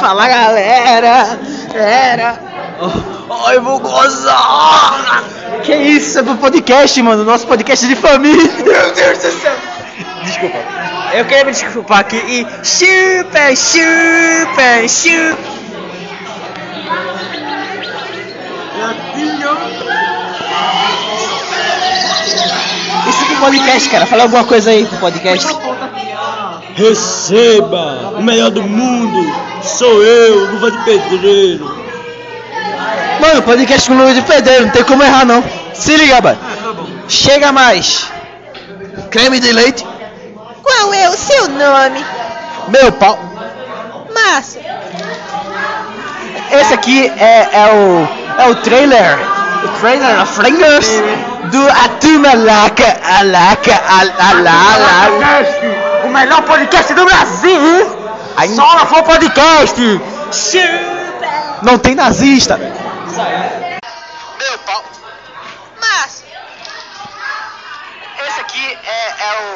Fala galera! Era! Ai, vou gozar! Que isso? É pro podcast, mano. Nosso podcast de família. Meu Deus do céu! Desculpa. Eu queria me desculpar aqui e chupa, chupa, chupa. Isso pro podcast, cara. Fala alguma coisa aí pro podcast. Receba! O melhor do mundo! Sou eu, Luva de Pedreiro! Mano, podcast com luva de pedreiro, não tem como errar não. Se liga, mano. Chega mais. Creme de leite. Qual é o seu nome? Meu pau. Márcio. Esse aqui é, é o é o trailer, o trailer of Flingers do Atumalaca, Alaca, Alala o melhor podcast do Brasil. Ainda... Só na for podcast. Não tem nazista. Meu pau. Mas esse aqui é, é o